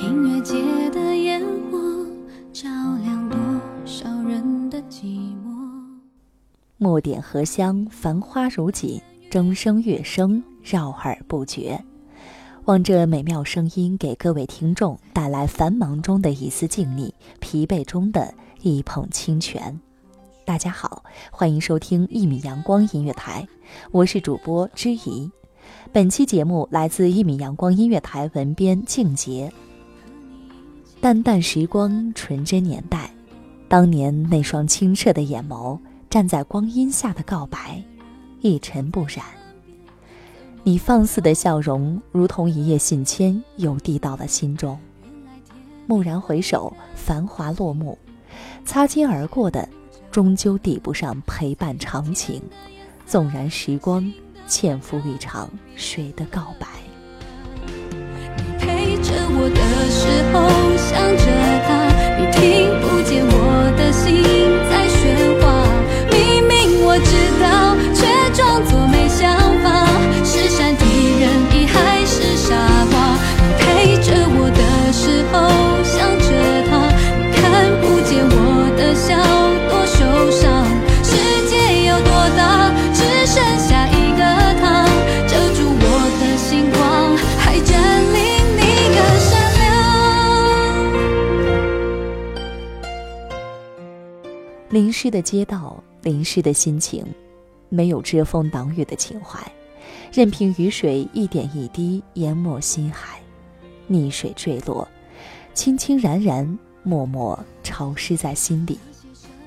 音乐界的烟火，照亮多少人的寂寞。墨点荷香，繁花如锦，钟声乐声绕耳不绝。望这美妙声音给各位听众带来繁忙中的一丝静谧，疲惫中的一捧清泉。大家好，欢迎收听一米阳光音乐台，我是主播知怡。本期节目来自一米阳光音乐台文编静杰。淡淡时光，纯真年代，当年那双清澈的眼眸，站在光阴下的告白，一尘不染。你放肆的笑容，如同一叶信笺，邮递到了心中。蓦然回首，繁华落幕，擦肩而过的，终究抵不上陪伴长情。纵然时光欠付一场谁的告白。陪着我的淋湿的街道，淋湿的心情，没有遮风挡雨的情怀，任凭雨水一点一滴淹没心海，逆水坠落，清清然然，默默潮湿在心里，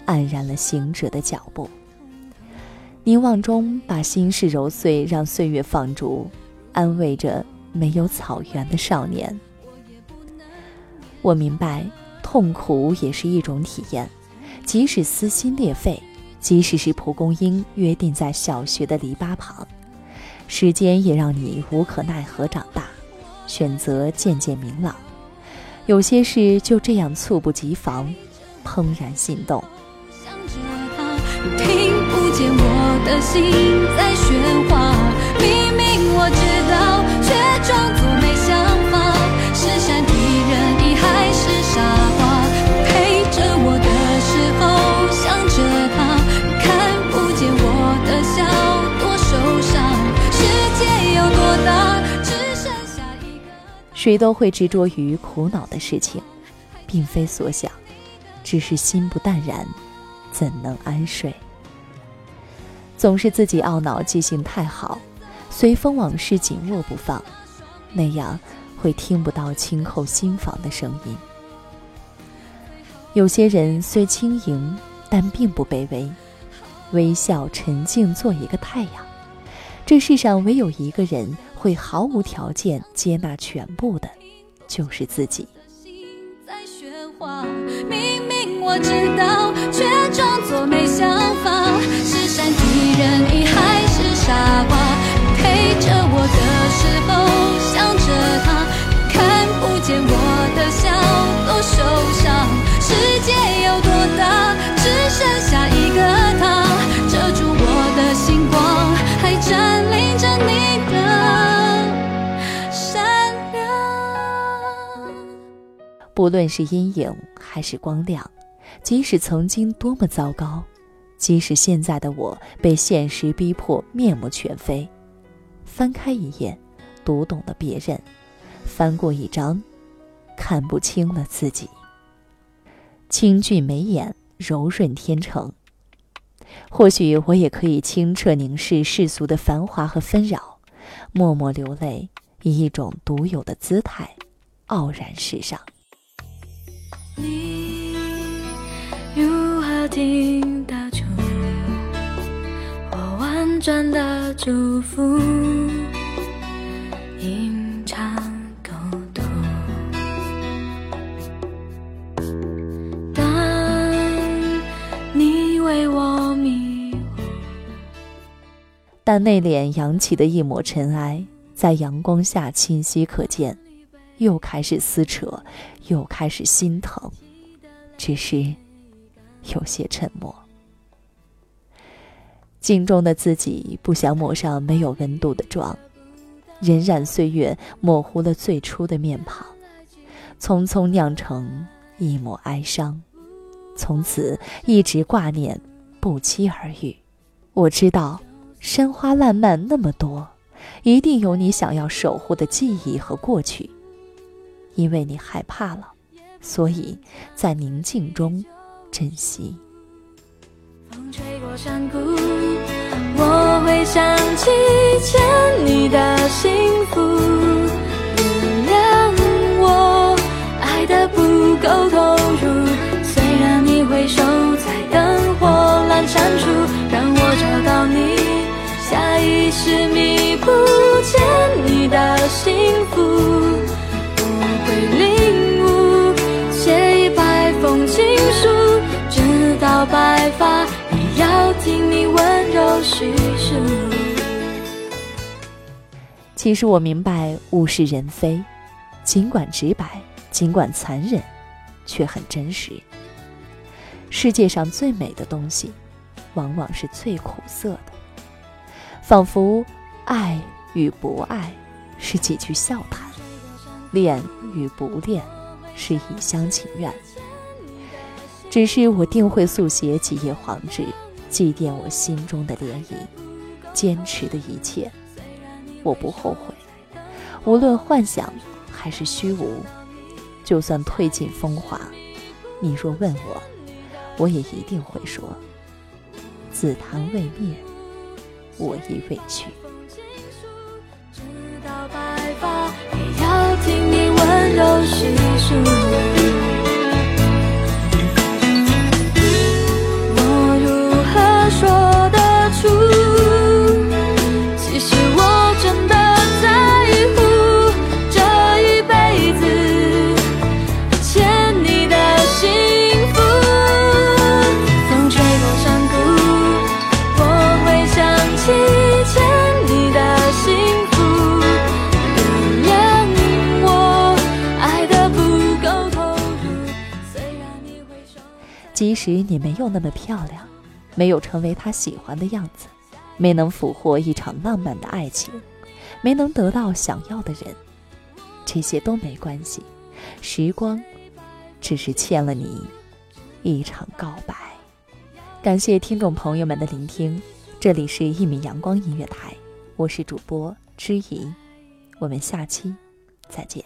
黯然了行者的脚步。凝望中，把心事揉碎，让岁月放逐，安慰着没有草原的少年。我明白，痛苦也是一种体验。即使撕心裂肺，即使是蒲公英约定在小学的篱笆旁，时间也让你无可奈何长大，选择渐渐明朗。有些事就这样猝不及防，怦然心动。想着他，你听不见我的心在喧哗。明明我知道，却装作没想法，是善体人意还是傻瓜？谁都会执着于苦恼的事情，并非所想，只是心不淡然，怎能安睡？总是自己懊恼记性太好，随风往事紧握不放，那样会听不到轻叩心房的声音。有些人虽轻盈，但并不卑微，微笑沉静做一个太阳。这世上唯有一个人会毫无条件接纳全部的，就是自己。明明我知道，却装不论是阴影还是光亮，即使曾经多么糟糕，即使现在的我被现实逼迫面目全非，翻开一页，读懂了别人；翻过一张，看不清了自己。清俊眉眼，柔润天成。或许我也可以清澈凝视世俗的繁华和纷扰，默默流泪，以一种独有的姿态，傲然世上。你如何听得出我婉转的祝福？隐藏沟通。当你为我迷，但内敛扬起的一抹尘埃，在阳光下清晰可见。又开始撕扯，又开始心疼，只是有些沉默。镜中的自己不想抹上没有温度的妆，荏苒岁月模糊了最初的面庞，匆匆酿成一抹哀伤，从此一直挂念，不期而遇。我知道，山花烂漫那么多，一定有你想要守护的记忆和过去。因为你害怕了，所以在宁静中珍惜。风吹过山谷，我会想起欠你的幸福。原谅我爱的不够投入，虽然你会守在灯火阑珊处，让我找到你，下意识其实我明白物是人非，尽管直白，尽管残忍，却很真实。世界上最美的东西，往往是最苦涩的，仿佛爱与不爱是几句笑谈。恋与不恋，是一厢情愿。只是我定会速写几页黄纸，祭奠我心中的涟漪，坚持的一切，我不后悔。无论幻想还是虚无，就算褪尽风华，你若问我，我也一定会说：紫檀未灭，我亦未去。都细数。即使你实你没有那么漂亮，没有成为他喜欢的样子，没能俘获一场浪漫的爱情，没能得到想要的人，这些都没关系。时光，只是欠了你一场告白。感谢听众朋友们的聆听，这里是一米阳光音乐台，我是主播知怡，我们下期再见。